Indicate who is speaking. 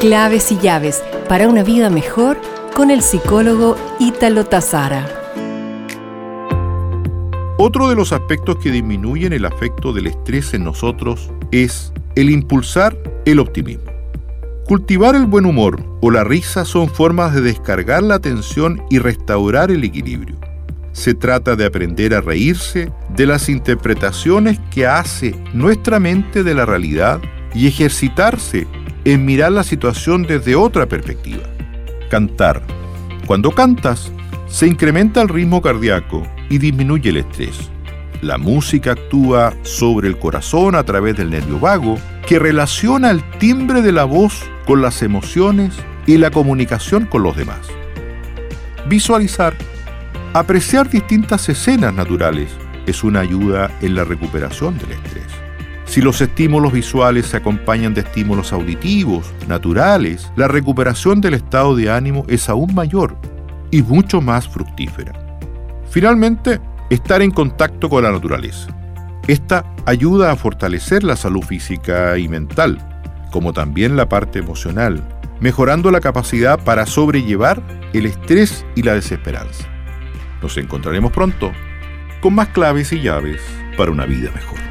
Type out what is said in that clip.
Speaker 1: Claves y llaves para una vida mejor con el psicólogo Ítalo Tazara.
Speaker 2: Otro de los aspectos que disminuyen el afecto del estrés en nosotros es el impulsar el optimismo. Cultivar el buen humor o la risa son formas de descargar la tensión y restaurar el equilibrio. Se trata de aprender a reírse de las interpretaciones que hace nuestra mente de la realidad y ejercitarse en mirar la situación desde otra perspectiva. Cantar. Cuando cantas, se incrementa el ritmo cardíaco y disminuye el estrés. La música actúa sobre el corazón a través del nervio vago que relaciona el timbre de la voz con las emociones y la comunicación con los demás. Visualizar. Apreciar distintas escenas naturales es una ayuda en la recuperación del estrés. Si los estímulos visuales se acompañan de estímulos auditivos, naturales, la recuperación del estado de ánimo es aún mayor y mucho más fructífera. Finalmente, estar en contacto con la naturaleza. Esta ayuda a fortalecer la salud física y mental, como también la parte emocional, mejorando la capacidad para sobrellevar el estrés y la desesperanza. Nos encontraremos pronto con más claves y llaves para una vida mejor.